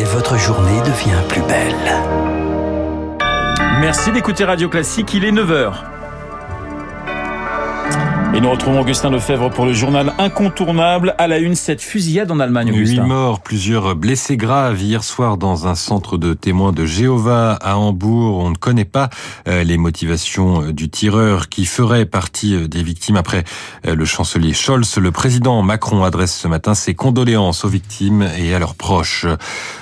et votre journée devient plus belle. Merci d'écouter Radio Classique, il est 9h. Et nous retrouvons Augustin Lefebvre pour le journal incontournable à la une cette fusillade en Allemagne. Huit morts, plusieurs blessés graves hier soir dans un centre de témoins de Jéhovah à Hambourg. On ne connaît pas euh, les motivations euh, du tireur qui ferait partie euh, des victimes. Après le chancelier Scholz, le président Macron adresse ce matin ses condoléances aux victimes et à leurs proches.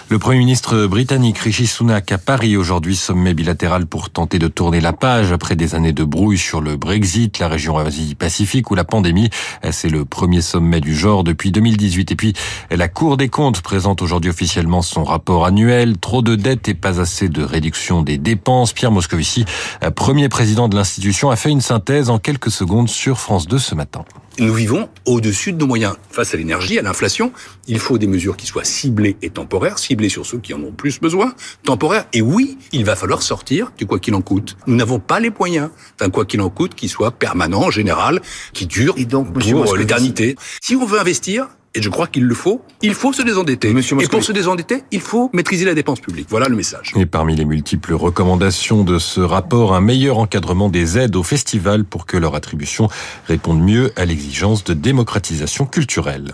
Le Premier ministre britannique Rishi Sunak à Paris aujourd'hui, sommet bilatéral pour tenter de tourner la page après des années de brouille sur le Brexit, la région Asie-Pacifique ou la pandémie. C'est le premier sommet du genre depuis 2018. Et puis, la Cour des comptes présente aujourd'hui officiellement son rapport annuel. Trop de dettes et pas assez de réduction des dépenses. Pierre Moscovici, premier président de l'institution, a fait une synthèse en quelques secondes sur France 2 ce matin nous vivons au-dessus de nos moyens. Face à l'énergie, à l'inflation, il faut des mesures qui soient ciblées et temporaires, ciblées sur ceux qui en ont plus besoin, temporaires. Et oui, il va falloir sortir du quoi qu'il en coûte. Nous n'avons pas les moyens d'un quoi qu'il en coûte qui soit permanent, général, qui dure et donc, pour l'éternité. Si on veut investir, et je crois qu'il le faut, il faut se désendetter. et pour se désendetter, il faut maîtriser la dépense publique. Voilà le message. Et parmi les multiples recommandations de ce rapport, un meilleur encadrement des aides aux festivals pour que leur attribution réponde mieux à l'exigence de démocratisation culturelle.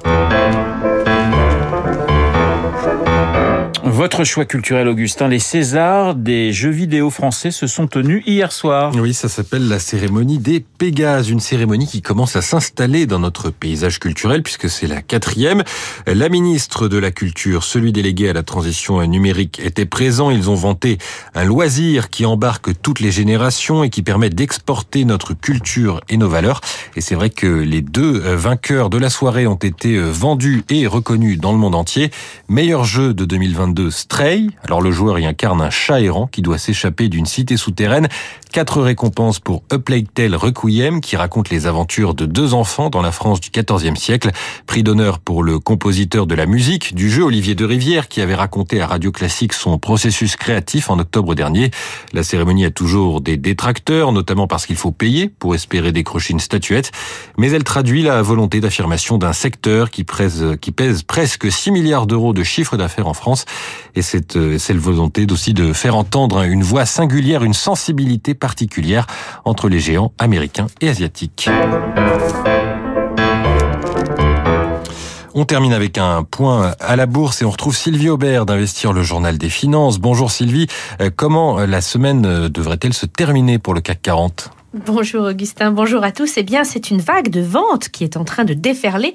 Votre choix culturel, Augustin, les Césars des jeux vidéo français se sont tenus hier soir. Oui, ça s'appelle la cérémonie des Pégases, une cérémonie qui commence à s'installer dans notre paysage culturel puisque c'est la quatrième. La ministre de la Culture, celui délégué à la transition numérique, était présent. Ils ont vanté un loisir qui embarque toutes les générations et qui permet d'exporter notre culture et nos valeurs. Et c'est vrai que les deux vainqueurs de la soirée ont été vendus et reconnus dans le monde entier. Meilleur jeu de 2022 Stray. Alors le joueur y incarne un chat errant qui doit s'échapper d'une cité souterraine. Quatre récompenses pour A Plague Tale Requiem qui raconte les aventures de deux enfants dans la France du XIVe siècle. Prix d'honneur pour le compositeur de la musique du jeu Olivier de Rivière qui avait raconté à Radio Classique son processus créatif en octobre dernier. La cérémonie a toujours des détracteurs, notamment parce qu'il faut payer pour espérer décrocher une statuette, mais elle traduit la volonté d'affirmation d'un secteur qui pèse, pèse presque 6 milliards d'euros de chiffre d'affaires en France et cette, euh, cette volonté aussi de faire entendre une voix singulière, une sensibilité particulière entre les géants américains et asiatiques. On termine avec un point à la bourse et on retrouve Sylvie Aubert d'Investir le Journal des Finances. Bonjour Sylvie, euh, comment la semaine euh, devrait-elle se terminer pour le CAC 40 Bonjour Augustin, bonjour à tous. Eh bien, c'est une vague de vente qui est en train de déferler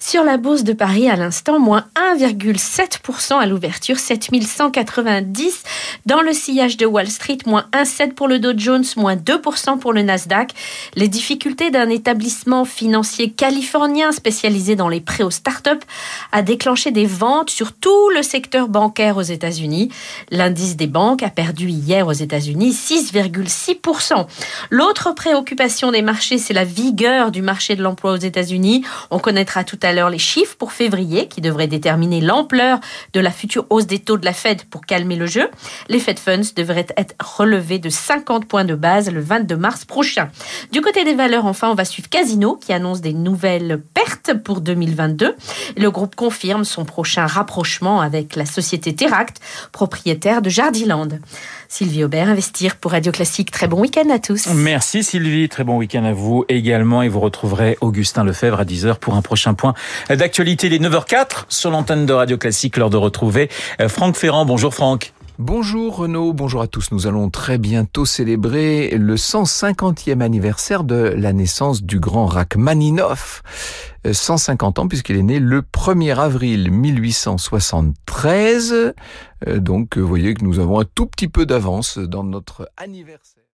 sur la bourse de Paris à l'instant, moins 1,7% à l'ouverture, 7190 dans le sillage de Wall Street, moins 1,7 pour le Dow Jones, moins 2% pour le Nasdaq. Les difficultés d'un établissement financier californien spécialisé dans les prêts aux startups a déclenché des ventes sur tout le secteur bancaire aux États-Unis. L'indice des banques a perdu hier aux États-Unis 6,6%. L'autre autre préoccupation des marchés, c'est la vigueur du marché de l'emploi aux États-Unis. On connaîtra tout à l'heure les chiffres pour février qui devraient déterminer l'ampleur de la future hausse des taux de la Fed pour calmer le jeu. Les Fed Funds devraient être relevés de 50 points de base le 22 mars prochain. Du côté des valeurs, enfin, on va suivre Casino qui annonce des nouvelles pertes pour 2022. Le groupe confirme son prochain rapprochement avec la société Teract, propriétaire de Jardiland. Sylvie Aubert, Investir pour Radio Classique. Très bon week-end à tous. Merci Sylvie, très bon week-end à vous également et vous retrouverez Augustin Lefebvre à 10h pour un prochain point d'actualité. Les 9h04 sur l'antenne de Radio Classique, l'heure de retrouver euh, Franck Ferrand. Bonjour Franck. Bonjour Renaud, bonjour à tous. Nous allons très bientôt célébrer le 150e anniversaire de la naissance du grand Rachmaninoff. 150 euh, ans puisqu'il est né le 1er avril 1873. Euh, donc vous voyez que nous avons un tout petit peu d'avance dans notre anniversaire.